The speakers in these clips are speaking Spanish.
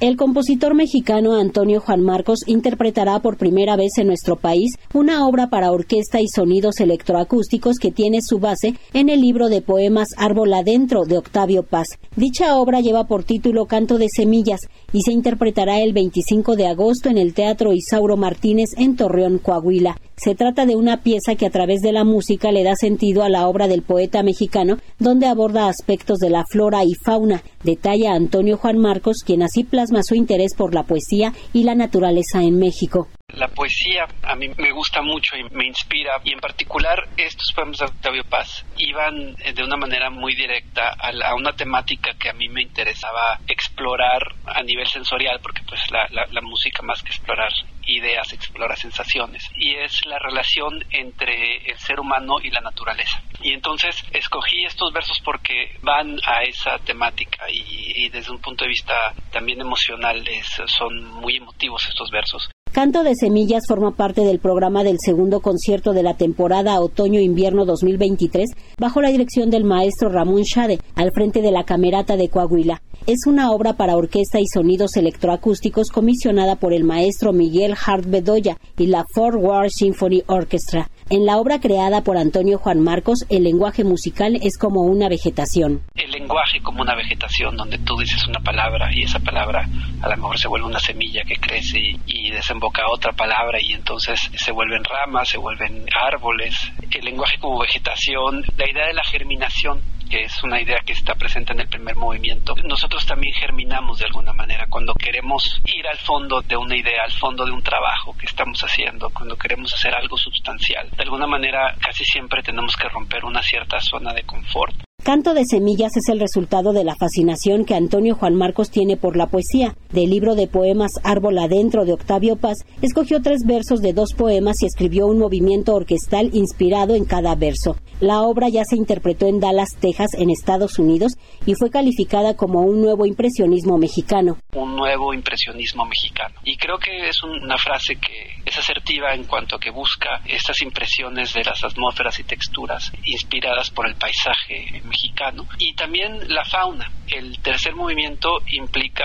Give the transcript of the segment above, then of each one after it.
El compositor mexicano Antonio Juan Marcos interpretará por primera vez en nuestro país una obra para orquesta y sonidos electroacústicos que tiene su base en el libro de poemas Árbol Adentro de Octavio Paz. Dicha obra lleva por título Canto de Semillas y se interpretará el 25 de agosto en el Teatro Isauro Martínez en Torreón, Coahuila. Se trata de una pieza que a través de la música le da sentido a la obra del poeta mexicano, donde aborda aspectos de la flora y fauna, detalla Antonio Juan Marcos, quien así plasma su interés por la poesía y la naturaleza en México. La poesía a mí me gusta mucho y me inspira y en particular estos poemas de Octavio Paz iban eh, de una manera muy directa a, una temática que a mí me interesaba explorar a nivel sensorial porque pues la música más que explorar ideas, explora sensaciones y es la relación entre el ser humano y la naturaleza. Y entonces escogí estos versos porque van a esa temática y, desde un punto de vista también emocional son muy emotivos estos versos. Canto de Semillas forma parte del programa del segundo concierto de la temporada Otoño-Invierno 2023 bajo la dirección del maestro Ramón Shade al frente de la Camerata de Coahuila. Es una obra para orquesta y sonidos electroacústicos comisionada por el maestro Miguel Hart Bedoya y la Fort Worth Symphony Orchestra. En la obra creada por Antonio Juan Marcos, el lenguaje musical es como una vegetación. El lenguaje como una vegetación donde tú dices una palabra y esa palabra a lo mejor se vuelve una semilla que crece y, desemboca otra palabra y entonces se vuelven ramas, se vuelven árboles. El lenguaje como vegetación, la idea de la germinación que es una idea que está presente en el primer movimiento. Nosotros también germinamos de alguna manera cuando queremos ir al fondo de una idea, al fondo de un trabajo que estamos haciendo, cuando queremos hacer algo sustancial. De alguna manera casi siempre tenemos que romper una cierta zona de confort. Canto de Semillas es el resultado de la fascinación que Antonio Juan Marcos tiene por la poesía. Del libro de poemas Árbol Adentro de Octavio Paz, escogió tres versos de dos poemas y escribió un movimiento orquestal inspirado en cada verso. La obra ya se interpretó en Dallas, Texas, en Estados Unidos, y fue calificada como un nuevo impresionismo mexicano. Un nuevo impresionismo mexicano. Y creo que es una frase que es asertiva en cuanto a que busca estas impresiones de las atmósferas y texturas inspiradas por el paisaje mexicano y también la fauna. El tercer movimiento implica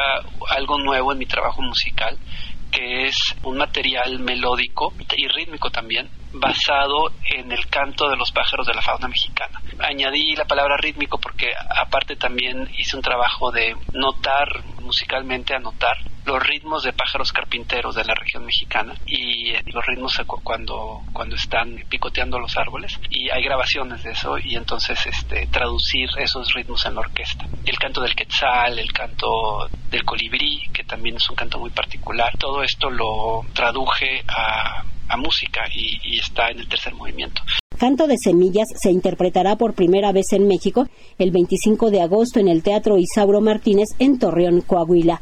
algo nuevo en mi trabajo musical que es un material melódico y rítmico también, basado en el canto de los pájaros de la fauna mexicana. Añadí la palabra rítmico porque aparte también hice un trabajo de notar musicalmente, anotar los ritmos de pájaros carpinteros de la región mexicana y eh, los ritmos cuando, cuando están picoteando los árboles y hay grabaciones de eso y entonces este, traducir esos ritmos en la orquesta. El canto del quetzal, el canto del colibrí, que también es un canto muy particular, todo esto lo traduje a a música y, está en el tercer movimiento. Canto de Semillas se interpretará por primera vez en México el 25 de agosto en el Teatro Isauro Martínez en Torreón, Coahuila.